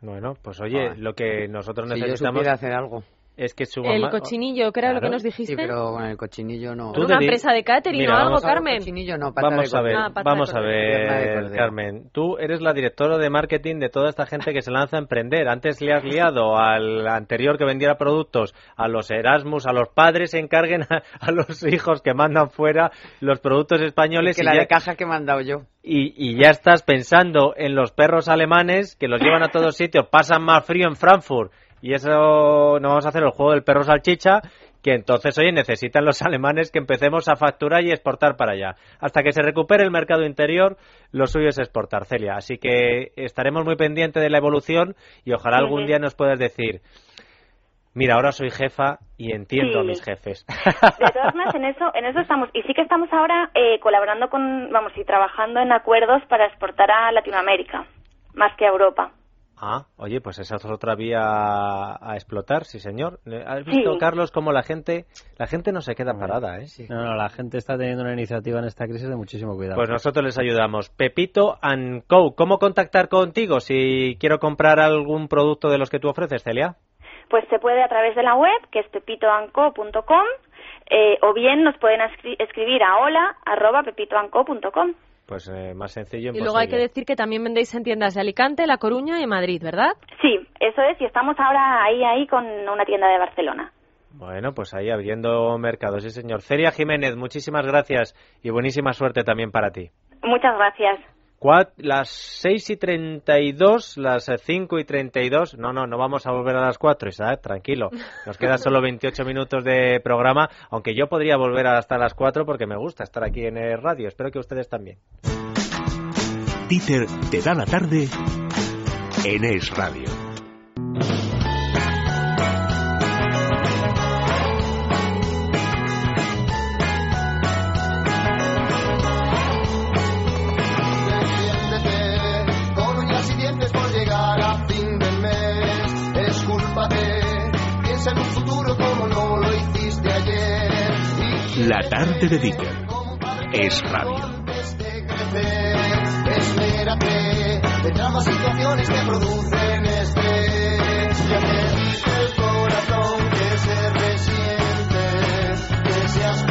Bueno, pues oye, Ah. lo que nosotros Si yo necesitamos supiera hacer algo. Es que suban El más- cochinillo, que era lo que nos dijiste. Sí, pero con el cochinillo no. Una empresa de catering Mira, o algo, Carmen. Cochinillo no, pata Vamos de a ver. Ah, pata de vamos a ver. Carmen. Tú eres la directora de marketing de toda esta gente que se lanza a emprender. Antes le has liado al anterior que vendiera productos, a los Erasmus, a los padres se encarguen a, a los hijos que mandan fuera los productos españoles Es que y la ya- de caja que he mandado yo. y, y ya estás pensando en los perros alemanes que los llevan a todos sitios, pasan más frío en Frankfurt y eso no vamos a hacer el juego del perro salchicha que entonces, oye, necesitan los alemanes que empecemos a facturar y exportar para allá. Hasta que se recupere el mercado interior, lo suyo es exportar, Celia. Así que estaremos muy pendientes de la evolución y ojalá algún día nos puedas decir, mira, ahora soy jefa y entiendo a mis jefes. De todas maneras, en eso, en eso estamos. Y sí que estamos ahora eh, colaborando con, vamos, y trabajando en acuerdos para exportar a Latinoamérica, más que a Europa. Ah, oye, pues esa es otra vía a explotar, sí señor. ¿Has visto, Sí. Carlos, cómo la gente, la gente no se queda parada, eh? No, no, la gente está teniendo una iniciativa en esta crisis de muchísimo cuidado. Pues nosotros les ayudamos. Pepito and Co. ¿Cómo contactar contigo si quiero comprar algún producto de los que tú ofreces, Celia? Pues se puede a través de la web, que es pepitoanco.com, eh, o bien nos pueden escri- escribir a hola arroba pepitoanco.com. Pues eh, más sencillo. Y luego hay que decir que también vendéis en tiendas de Alicante, La Coruña y Madrid, ¿verdad? Sí, eso es, y estamos ahora ahí, ahí con una tienda de Barcelona. Bueno, pues ahí abriendo mercados, sí señor. Celia Jiménez, muchísimas gracias y buenísima suerte también para ti. Muchas gracias. Cuat- las 6 y 32, las eh, 5 y 32. No, no, no vamos a volver a las 4, Isaac, tranquilo. Nos quedan solo 28 minutos de programa, aunque yo podría volver hasta las 4 porque me gusta estar aquí en el radio. Espero que ustedes también. Dieter te da la tarde en Es Radio. Tarde de Dieter es Radio.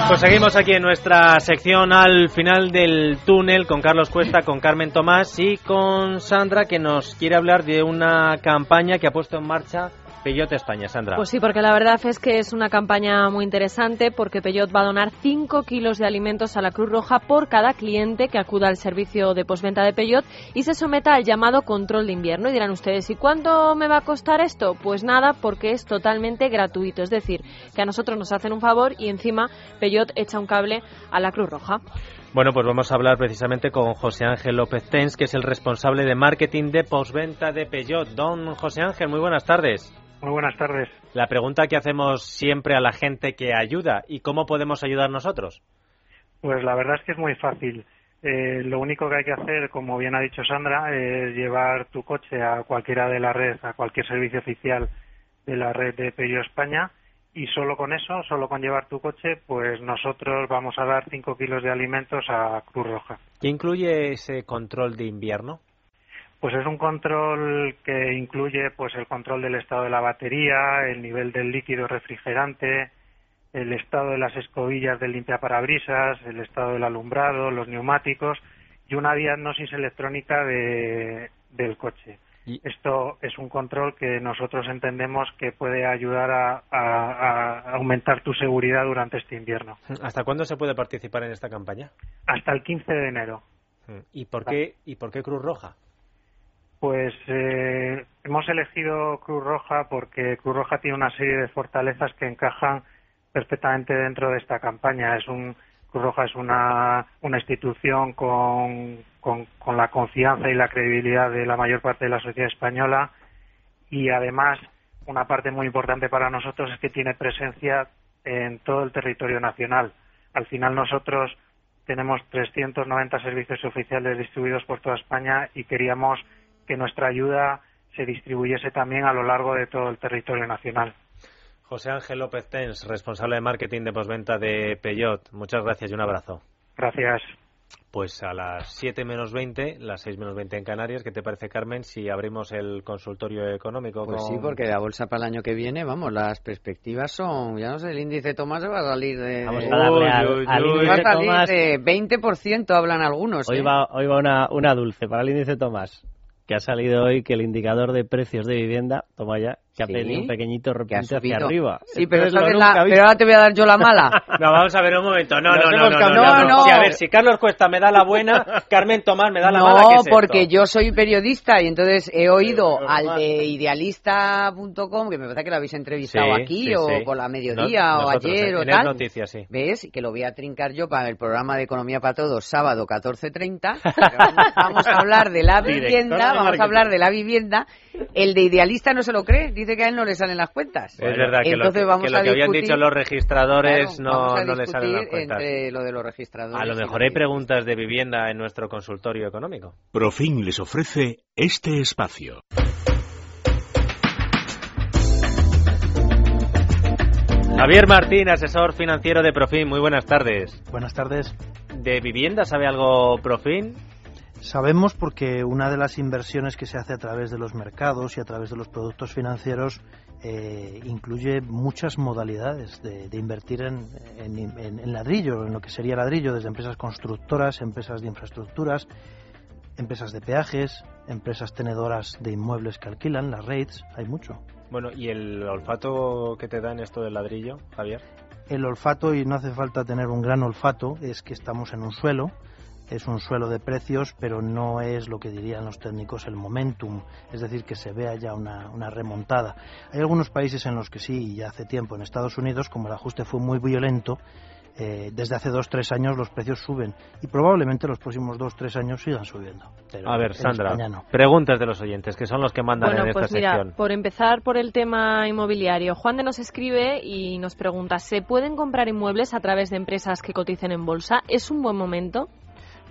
Pues seguimos aquí en nuestra sección al final del túnel con Carlos Cuesta, con Carmen Tomás y con Sandra que nos quiere hablar de una campaña que ha puesto en marcha Peyote España. Sandra. Pues sí, porque la verdad es que es una campaña muy interesante porque Peyot va a donar 5 kilos de alimentos a la Cruz Roja por cada cliente que acuda al servicio de posventa de Peyot y se someta al llamado control de invierno. Y dirán ustedes, ¿y cuánto me va a costar esto? Pues nada, porque es totalmente gratuito. Es decir, que a nosotros nos hacen un favor y encima Peyot echa un cable a la Cruz Roja. Bueno, pues vamos a hablar precisamente con José Ángel López Tens, que es el responsable de marketing de posventa de Peyot. Don José Ángel, muy buenas tardes. Muy buenas tardes. La pregunta que hacemos siempre a la gente que ayuda, ¿y cómo podemos ayudar nosotros? Pues la verdad es que es muy fácil. Eh, lo único que hay que hacer, como bien ha dicho Sandra, es llevar tu coche a cualquiera de la red, a cualquier servicio oficial de la red de Peugeot España y solo con eso, solo con llevar tu coche, pues nosotros vamos a dar 5 kilos de alimentos a Cruz Roja. ¿Qué incluye ese control de invierno? Pues es un control que incluye pues el control del estado de la batería, el nivel del líquido refrigerante, el estado de las escobillas del limpiaparabrisas, el estado del alumbrado, los neumáticos y una diagnosis electrónica de- del coche. Esto es un control que nosotros entendemos que puede ayudar a, a- a aumentar tu seguridad durante este invierno. ¿Hasta cuándo se puede participar en esta campaña? Hasta el 15 de enero. ¿Y por qué, ¿y por qué Cruz Roja? Pues eh, hemos elegido Cruz Roja porque Cruz Roja tiene una serie de fortalezas que encajan perfectamente dentro de esta campaña. Es un Cruz Roja es una, una institución con, con, con la confianza y la credibilidad de la mayor parte de la sociedad española y además una parte muy importante para nosotros es que tiene presencia en todo el territorio nacional. Al final nosotros tenemos 390 servicios oficiales distribuidos por toda España y queríamos que nuestra ayuda se distribuyese también a lo largo de todo el territorio nacional. José Ángel López Tens, responsable de marketing de posventa de Peyot. Muchas gracias y un abrazo. Gracias. Pues a las 7 menos 20, las 6 menos 20 en Canarias, ¿qué te parece, Carmen, si abrimos el consultorio económico? Pues con- sí, porque la bolsa para el año que viene, vamos, las perspectivas son, ya no sé, el índice Tomás va a salir de... Vamos a darle al- Uy, índice va a salir Tomás. de 20% hablan algunos. Hoy ¿eh? va, hoy va una, una dulce para el índice Tomás, que ha salido hoy que el indicador de precios de vivienda, toma ya, que ha Sí, tenido un pequeñito repunte hacia arriba. Sí, pero, la- pero ahora te voy a dar yo la mala. No, vamos a ver un momento. No, no, no, no, no, no, No, no. Sí, a ver, si Carlos Cuesta me da la buena, Carmen Tomás me da la no, mala. ¿qué es esto? porque yo soy periodista y entonces he oído Pero, al normal. de idealista.com, que me parece que lo habéis entrevistado Sí, aquí, sí, o sí. por la mediodía, No- o nosotros, ayer, o Es tal. Noticias, sí. ¿Ves? Que lo voy a trincar yo para el programa de Economía para Todos, sábado 14.30. Pero Vamos, vamos a hablar de la vivienda, vamos a hablar de la vivienda. El de idealista no se lo cree, dice que a él no le salen las cuentas. Es verdad que lo Entonces que, vamos que lo a que habían dicho los registradores Claro, no, no les salen las cuentas. entre lo de los registradores. A lo mejor lo hay que- preguntas de vivienda en nuestro consultorio económico. Profin les ofrece este espacio. Javier Martín, asesor financiero de Profin, muy buenas tardes. Buenas tardes. ¿De vivienda sabe algo Profin? Sabemos porque una de las inversiones que se hace a través de los mercados y a través de los productos financieros eh, incluye muchas modalidades de, de invertir en, en- en- en ladrillo, en lo que sería ladrillo, desde empresas constructoras, empresas de infraestructuras, empresas de peajes, empresas tenedoras de inmuebles que alquilan, las REITs, hay mucho. Bueno, ¿y el olfato que te da en esto del ladrillo, Javier? El olfato, y no hace falta tener un gran olfato, es que estamos en un suelo, es un suelo de precios, pero no es lo que dirían los técnicos el momentum, es decir, que se vea ya una, una remontada. Hay algunos países en los que sí, y ya hace tiempo, en Estados Unidos, como el ajuste fue muy violento, eh, desde hace dos tres años los precios suben y probablemente los próximos dos tres años sigan subiendo. Pero A ver, Sandra, no. preguntas de los oyentes, que son los que mandan Bueno, en esta pues mira, sección. por empezar por el tema inmobiliario, Juan de nos escribe y nos pregunta, ¿se pueden comprar inmuebles a través de empresas que coticen en bolsa? ¿Es un buen momento?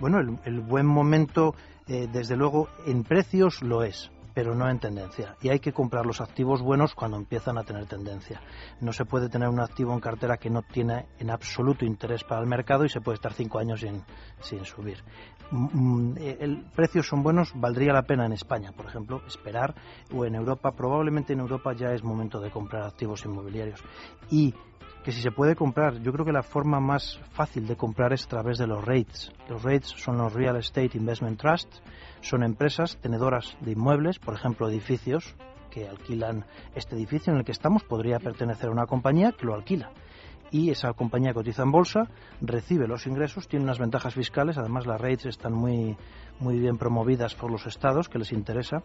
Bueno, el, buen momento, eh, desde luego, en precios lo es, pero no en tendencia. Y hay que comprar los activos buenos cuando empiezan a tener tendencia. No se puede tener un activo en cartera que no tiene en absoluto interés para el mercado y se puede estar cinco años sin, sin subir. Mm, mm, eh, el precios son buenos, valdría la pena en España, por ejemplo, esperar, o en Europa, probablemente en Europa ya es momento de comprar activos inmobiliarios. Y que si se puede comprar, yo creo que la forma más fácil de comprar es a través de los REITs. Los REITs son los Real Estate Investment Trusts, son empresas tenedoras de inmuebles, por ejemplo, edificios que alquilan este edificio en el que estamos, podría pertenecer a una compañía que lo alquila. Y esa compañía cotiza en bolsa, recibe los ingresos, tiene unas ventajas fiscales, además las REITs están muy, muy bien promovidas por los estados, que les interesa,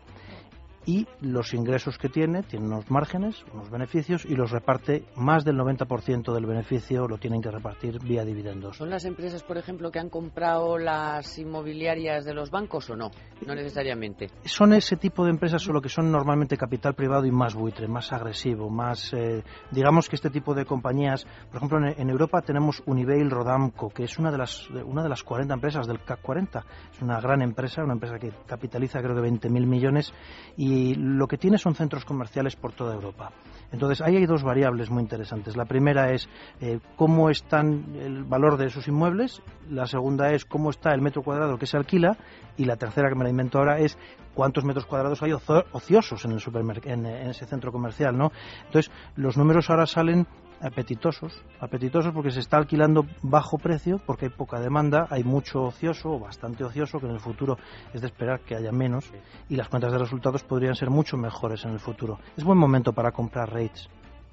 y los ingresos que tiene, tiene unos márgenes, unos beneficios y los reparte, más del 90% del beneficio lo tienen que repartir vía dividendos. ¿Son las empresas, por ejemplo, que han comprado las inmobiliarias de los bancos o no? No necesariamente. Son ese tipo de empresas, solo que son normalmente capital privado y más buitre, más agresivo, más... eh, digamos que este tipo de compañías, por ejemplo, en, en Europa tenemos Unibail Rodamco, que es una de las una de las 40 empresas del CAC 40. Es una gran empresa, una empresa que capitaliza creo que 20.000 millones y lo que tiene son centros comerciales por toda Europa. Entonces, ahí hay dos variables muy interesantes. La primera es eh, cómo están el valor de esos inmuebles, la segunda es cómo está el metro cuadrado que se alquila y la tercera que me la invento ahora es cuántos metros cuadrados hay ociosos en el en, en ese centro comercial, ¿no? Entonces, los números ahora salen apetitosos, apetitosos porque se está alquilando bajo precio, porque hay poca demanda, hay mucho ocioso o bastante ocioso que en el futuro es de esperar que haya menos y las cuentas de resultados podrían ser mucho mejores en el futuro. Es buen momento para comprar rates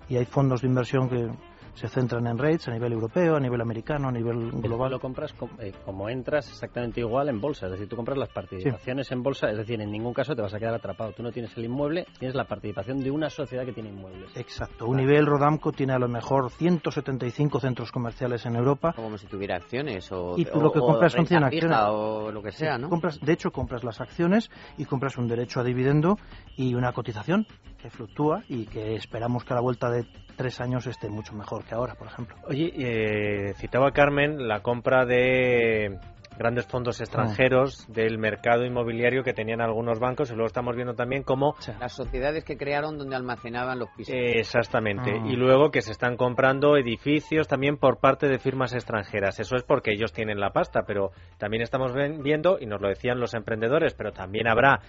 y hay fondos de inversión que se centran en rates a nivel europeo, a nivel americano, a nivel global. Lo compras como, eh, como entras exactamente igual en bolsa, es decir, tú compras las participaciones en bolsa, es decir, en ningún caso te vas a quedar atrapado. Tú no tienes el inmueble, tienes la participación de una sociedad que tiene inmuebles. Exacto. Un nivel Rodamco tiene a lo mejor 175 centros comerciales en Europa. Como si tuviera acciones o, y tú lo que compras son 100 renta fija acciones. o lo que sea, ¿no? Compras, de hecho, compras las acciones y compras un derecho a dividendo y una cotización que fluctúa y que esperamos que a la vuelta de tres años esté mucho mejor que ahora, por ejemplo. Oye, eh, citaba Carmen la compra de grandes fondos extranjeros del mercado inmobiliario que tenían algunos bancos y luego estamos viendo también cómo Las sociedades que crearon donde almacenaban los pisos. Eh, Exactamente. Ah. Y luego que se están comprando edificios también por parte de firmas extranjeras. Eso es porque ellos tienen la pasta, pero también estamos viendo, y nos lo decían los emprendedores, pero también habrá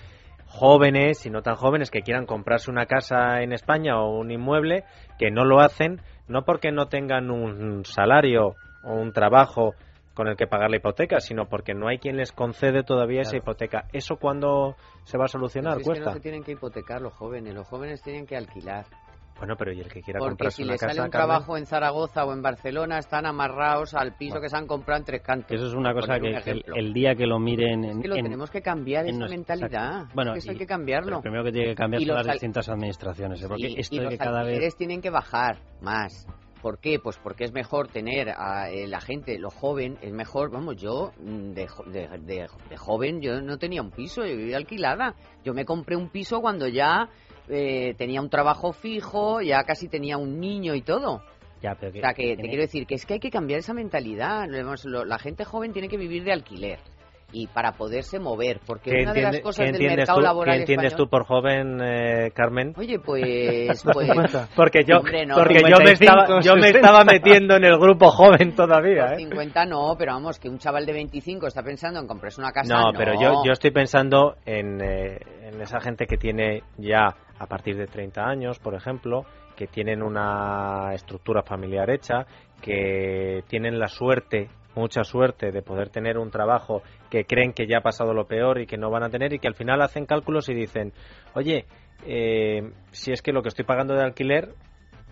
jóvenes y no tan jóvenes que quieran comprarse una casa en España o un inmueble que no lo hacen, no porque no tengan un salario o un trabajo con el que pagar la hipoteca, sino porque no hay quien les concede todavía esa hipoteca. ¿Eso cuándo se va a solucionar? Pero es que Cuesta. no se tienen que hipotecar los jóvenes, los jóvenes tienen que alquilar. Bueno, pero ¿y el que quiera Porque comprarse si una casa, sale un Carmen? trabajo en Zaragoza o en Barcelona, están amarrados al piso que se han comprado en tres cantos. Eso es una cosa que, un el, día que lo miren en... Es que lo en- tenemos que cambiar esa nos- mentalidad. Bueno, Es que eso hay que cambiarlo. Lo primero que tiene que cambiar son las distintas administraciones, ¿eh? porque Sí, esto y de los que cada vez... alquileres tienen que bajar más. ¿Por qué? Pues porque es mejor tener a eh, la gente, lo joven, es mejor, vamos, yo mm, de, de, de- de joven yo no tenía un piso, yo vivía alquilada. Yo me compré un piso cuando ya eh, tenía un trabajo fijo, ya casi tenía un niño y todo. Ya, pero O sea, que te tiene- quiero decir que es que hay que cambiar esa mentalidad. La gente joven tiene que vivir de alquiler y para poderse mover, porque ¿Qué, una de las cosas del entiendes, mercado tú, laboral qué entiendes español- tú por joven, eh, Carmen? Oye, pues, pues porque yo, hombre, no, porque yo me, 55, estaba, yo me 60. estaba metiendo en el grupo joven todavía. Por ¿eh? 50 no, pero vamos, que un chaval de 25 está pensando en comprarse una casa. No, No, pero yo, yo estoy pensando en, eh, en esa gente que tiene ya a partir de 30 años, por ejemplo, que tienen una estructura familiar hecha, que tienen la suerte, mucha suerte de poder tener un trabajo que creen que ya ha pasado lo peor y que no van a tener y que al final hacen cálculos y dicen, oye, eh, si es que lo que estoy pagando de alquiler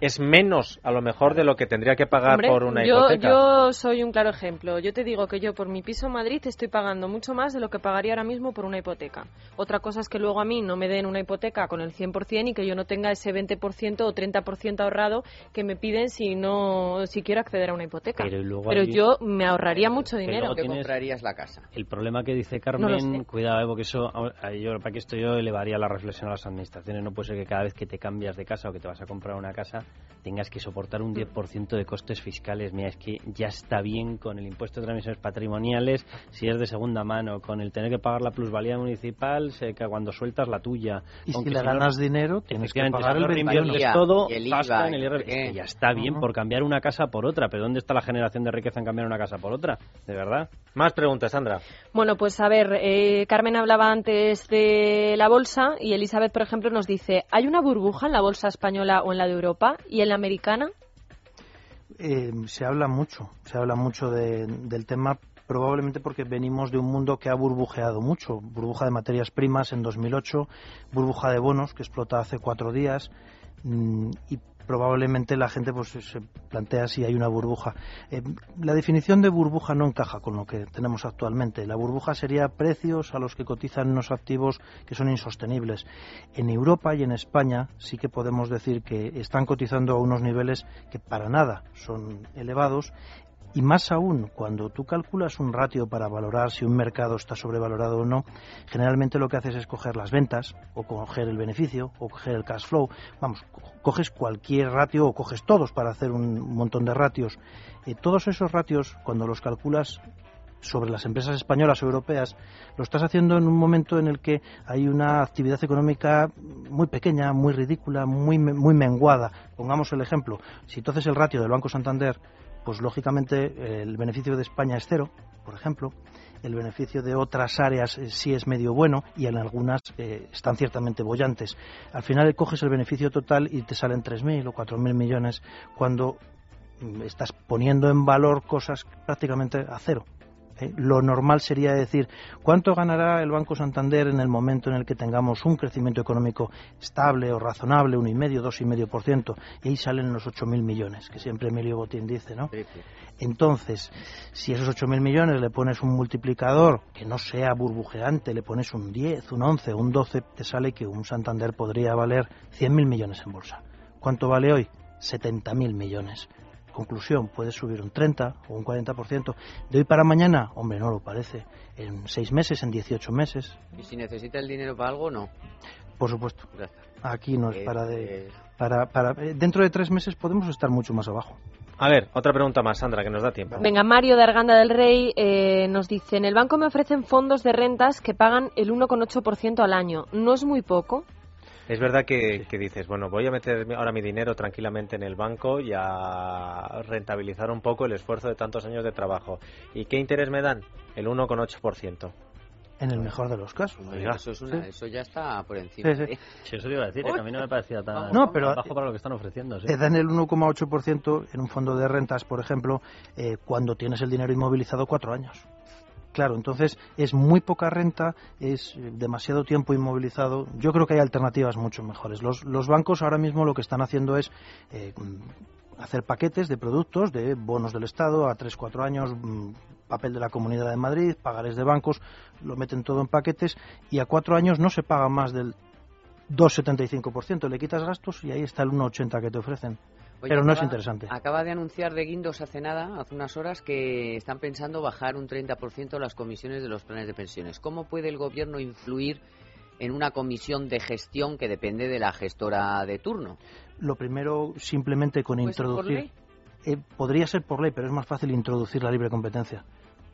es menos a lo mejor de lo que tendría que pagar Hombre, por una yo, hipoteca. yo soy un claro ejemplo. Yo te digo que yo por mi piso en Madrid estoy pagando mucho más de lo que pagaría ahora mismo por una hipoteca. Otra cosa es que luego a mí no me den una hipoteca con el 100% y que yo no tenga ese 20% o 30% ahorrado que me piden si no si quiero acceder a una hipoteca. Pero Pero allí- yo me ahorraría mucho dinero. que comprarías la casa. El problema que dice Carmen, cuidado, eh, porque eso, a- yo, para que esto yo elevaría la reflexión a las administraciones. No puede ser que cada vez que te cambias de casa o que te vas a comprar una casa tengas que soportar un 10% de costes fiscales. Mira, es que ya está bien con el impuesto de transmisiones patrimoniales, si es de segunda mano, con el tener que pagar la plusvalía municipal, sé que cuando sueltas la tuya. Y si le no- ganas dinero, tienes que pagar si el no 21. reinviertes todo, Y el IVA, en el no qué. Es que ya está bien por cambiar una casa por otra, pero ¿dónde está la generación de riqueza en cambiar una casa por otra? De verdad. Más preguntas, Sandra. Bueno, pues a ver, eh, Carmen hablaba antes de la bolsa y Elizabeth, por ejemplo, nos dice, ¿hay una burbuja en la bolsa española o en la de Europa y en la americana? Eh, se habla mucho, se habla mucho de- del tema probablemente porque venimos de un mundo que ha burbujeado mucho, burbuja de materias primas en 2008, burbuja de bonos que explota hace cuatro días mm, y probablemente la gente pues se plantea si hay una burbuja. Eh, la definición de burbuja no encaja con lo que tenemos actualmente. La burbuja sería precios a los que cotizan unos activos que son insostenibles. En Europa y en España sí que podemos decir que están cotizando a unos niveles que para nada son elevados y más aún, cuando tú calculas un ratio para valorar si un mercado está sobrevalorado o no, generalmente lo que haces es coger las ventas, o coger el beneficio, o coger el cash flow. Vamos, co- coges cualquier ratio o coges todos para hacer un montón de ratios. Eh, todos esos ratios, cuando los calculas sobre las empresas españolas o europeas, lo estás haciendo en un momento en el que hay una actividad económica muy pequeña, muy ridícula, muy, muy menguada. Pongamos el ejemplo, si haces el ratio del Banco Santander, pues lógicamente eh, el beneficio de España es cero, por ejemplo, el beneficio de otras áreas eh, sí es medio bueno y en algunas eh, están ciertamente bollantes. Al final coges el beneficio total y te salen 3.000 o 4.000 millones cuando mm, estás poniendo en valor cosas prácticamente a cero. ¿Eh? Lo normal sería decir, ¿cuánto ganará el Banco Santander en el momento en el que tengamos un crecimiento económico estable o razonable, un y medio, dos y medio por ciento? Y ahí salen los 8.000 millones, que siempre Emilio Botín dice, ¿no? Entonces, si esos 8.000 millones le pones un multiplicador que no sea burbujeante, le pones un 10, un 11, un 12, te sale que un Santander podría valer 100.000 millones en bolsa. ¿Cuánto vale hoy? 70.000 millones. Conclusión, puede subir un 30 o un 40%. ¿De hoy para mañana? Hombre, no lo parece. En seis meses, en 18 meses. ¿Y si necesita el dinero para algo, no? Por supuesto. Gracias. Aquí no es Eh, para de... eh, Para, para, eh, dentro de tres meses podemos estar mucho más abajo. A ver, otra pregunta más, Sandra, que nos da tiempo. Venga, Mario de Arganda del Rey eh, nos dice, en el banco me ofrecen fondos de rentas que pagan el 1,8% al año. ¿No es muy poco? Es verdad que, que dices, bueno, voy a meter ahora mi dinero tranquilamente en el banco y a rentabilizar un poco el esfuerzo de tantos años de trabajo. ¿Y qué interés me dan? El 1,8%. En el mejor de los casos. Oiga, eso, es una- Sí. eso ya está por encima. Sí, sí. ¿eh? Sí, eso te iba a decir, que a mí no me parecía tan No, pero- bajo para lo que están ofreciendo. sí. Te dan el 1,8% en un fondo de rentas, por ejemplo, eh, cuando tienes el dinero inmovilizado cuatro años. Claro, entonces es muy poca renta, es eh, demasiado tiempo inmovilizado. Yo creo que hay alternativas mucho mejores. Los, los bancos ahora mismo lo que están haciendo es eh, mm, hacer paquetes de productos, de bonos del Estado a 3-4 años, mm, papel de la Comunidad de Madrid, pagares de bancos, lo meten todo en paquetes y a cuatro años no se paga más del 2,75%. Le quitas gastos y ahí está el 1,80 que te ofrecen. Oye, Pero no es acaba- interesante. Acaba de anunciar de Guindos hace nada, hace unas horas, que están pensando bajar un 30% las comisiones de los planes de pensiones. ¿Cómo puede el gobierno influir en una comisión de gestión que depende de la gestora de turno? Lo primero, simplemente con ¿Puede ser por introducir. ley? Eh, podría ser por ley, pero es más fácil introducir la libre competencia.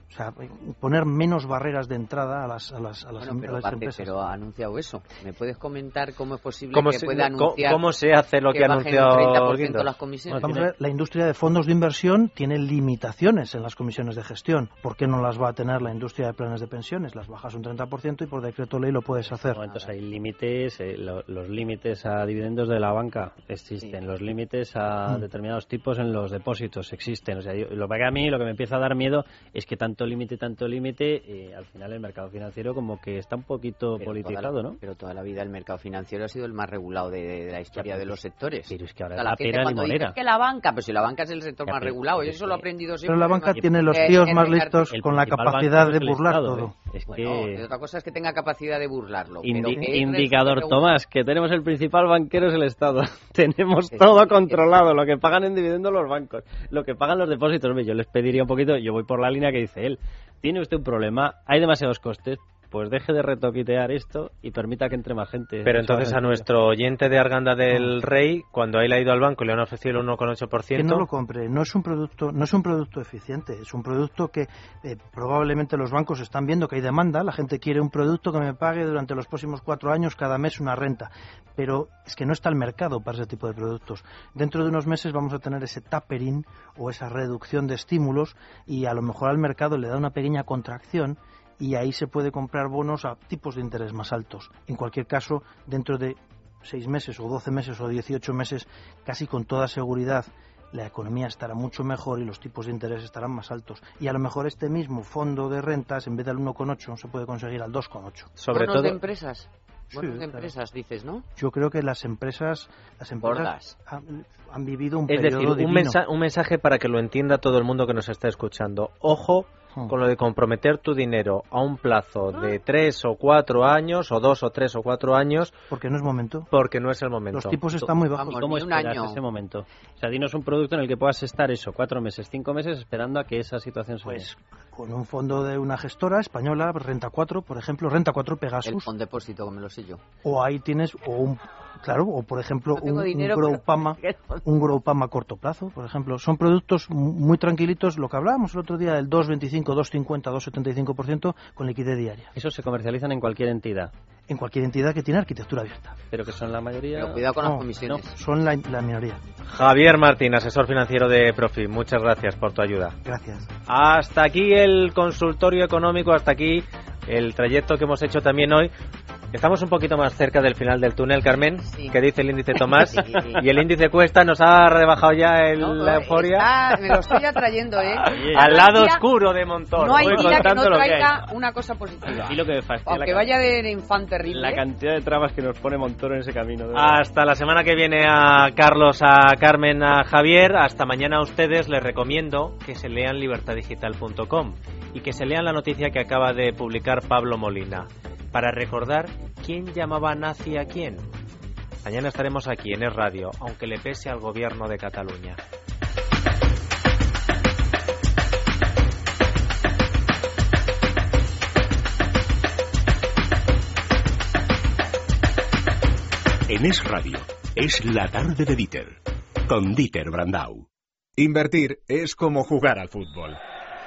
O sea, poner menos barreras de entrada a las, a las, a las, Bueno, em- pero, a las aparte, empresas. pero ha anunciado eso. ¿Me puedes comentar cómo es posible ¿Cómo que se- pueda anunciar cómo se hace lo que ha anunciado un 30% Guindos? las comisiones? Vamos a ver, la industria de fondos de inversión tiene limitaciones en las comisiones de gestión. ¿Por qué no las va a tener la industria de planes de pensiones? Las bajas un 30% y por decreto ley lo puedes hacer. Entonces hay límites, eh, lo- los límites a dividendos de la banca existen, los límites a Mm. determinados tipos en los depósitos existen. O sea, yo- lo que a mí lo que me empieza a dar miedo es que tanto límite, tanto límite, eh, al final el mercado financiero como que está un poquito Pero politizado, toda la- ¿no? Pero toda la vida el mercado financiero ha sido el más regulado de, de la historia de los sectores. Pero es que ahora O sea, la la gente pera limonera. que la banca, pero si la banca es el sector Ya, más pero- regulado, y eso es lo he aprendido siempre. Pero la banca ¿no? tiene los tíos más listos con la capacidad de burlar Estado, todo. ¿eh? Es Bueno, que... y otra cosa es que tenga capacidad de burlarlo. Indi- pero que es indicador, Tomás, que tenemos el principal banquero es el Estado. tenemos todo controlado, lo que pagan en dividendos los bancos, lo que pagan los depósitos. Hombre, yo les pediría un poquito, yo voy por la línea que dice tiene usted un problema, hay demasiados costes, pues deje de retoquitear esto y permita que entre más gente. Pero entonces a nuestro oyente de Arganda del Rey, cuando él ha ido al banco y le han ofrecido el 1,8%, que no lo compre. No es un producto, no es un producto eficiente. Es un producto que eh, probablemente los bancos están viendo que hay demanda. La gente quiere un producto que me pague durante los próximos cuatro años cada mes una renta. Pero es que no está el mercado para ese tipo de productos. Dentro de unos meses vamos a tener ese tapering o esa reducción de estímulos y a lo mejor al mercado le da una pequeña contracción y ahí se puede comprar bonos a tipos de interés más altos. En cualquier caso, dentro de seis meses o 12 meses o 18 meses, casi con toda seguridad, la economía estará mucho mejor y los tipos de interés estarán más altos. Y a lo mejor este mismo fondo de rentas, en vez del 1,8, se puede conseguir al 2,8. sobre Bonos todo... de empresas. Sí, Bonos de claro. empresas, dices, ¿no? Yo creo que las empresas, las empresas han, han vivido un Es periodo decir, un, divino. mensa- un mensaje para que lo entienda todo el mundo que nos está escuchando. Ojo. Con lo de comprometer tu dinero a un plazo de tres o cuatro años, o dos o tres o cuatro años, Porque no es momento. porque no es el momento. Los tipos están muy bajos. Vamos, ¿Cómo ni un esperas año. ese momento? O sea, dinos un producto en el que puedas estar eso, cuatro meses, cinco meses, esperando a que esa situación se dé. Con un fondo de una gestora española, Renta 4, por ejemplo, Renta 4 El Pegasus, fondo depósito, como lo sé yo. o ahí tienes, o un, claro, o por ejemplo, No un, un Growpama, un Growpama a corto plazo, por ejemplo. Son productos mu- muy tranquilitos, lo que hablábamos el otro día del 2,25, 2,50, 2,75% con liquidez diaria. Esos se comercializan en cualquier entidad, En cualquier entidad que tiene arquitectura abierta. pero que son la mayoría... Pero cuidado con No, las comisiones. Son la, la minoría. Javier Martín, asesor financiero de Profi, muchas gracias por tu ayuda. Gracias. Hasta aquí el consultorio económico, hasta aquí el trayecto que hemos hecho también hoy Estamos un poquito más cerca del final del túnel, Carmen, Sí. que dice el índice Tomás, Sí, y el índice Cuesta nos ha rebajado ya el- No, la euforia está- me lo estoy atrayendo, ¿eh? al No lado día- oscuro de Montoro. No hay día que no traiga una cosa positiva. Y lo que me Aunque la vaya de infante terrible. La cantidad de trabas que nos pone Montoro en ese camino. de. Hasta la semana que viene a Carlos, a Carmen, a Javier. Hasta mañana a ustedes les recomiendo que se lean libertadigital.com y que se lean la noticia que acaba de publicar Pablo Molina para recordar quién llamaba nazi a quién. Mañana estaremos aquí en Es Radio, aunque le pese al gobierno de Cataluña. En Es Radio, es la tarde de Dieter, con Dieter Brandau. Invertir es como jugar al fútbol.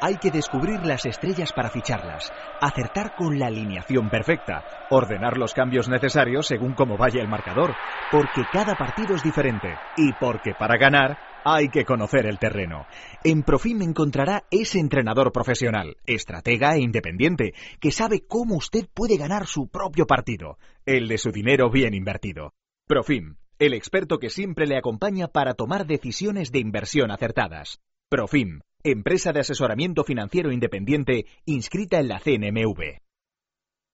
Hay que descubrir las estrellas para ficharlas, acertar con la alineación perfecta, ordenar los cambios necesarios según cómo vaya el marcador, porque cada partido es diferente y porque para ganar hay que conocer el terreno. En Profim encontrará ese entrenador profesional, estratega e independiente, que sabe cómo usted puede ganar su propio partido, el de su dinero bien invertido. Profim, el experto que siempre le acompaña para tomar decisiones de inversión acertadas. Profim, empresa de asesoramiento financiero independiente inscrita en la CNMV.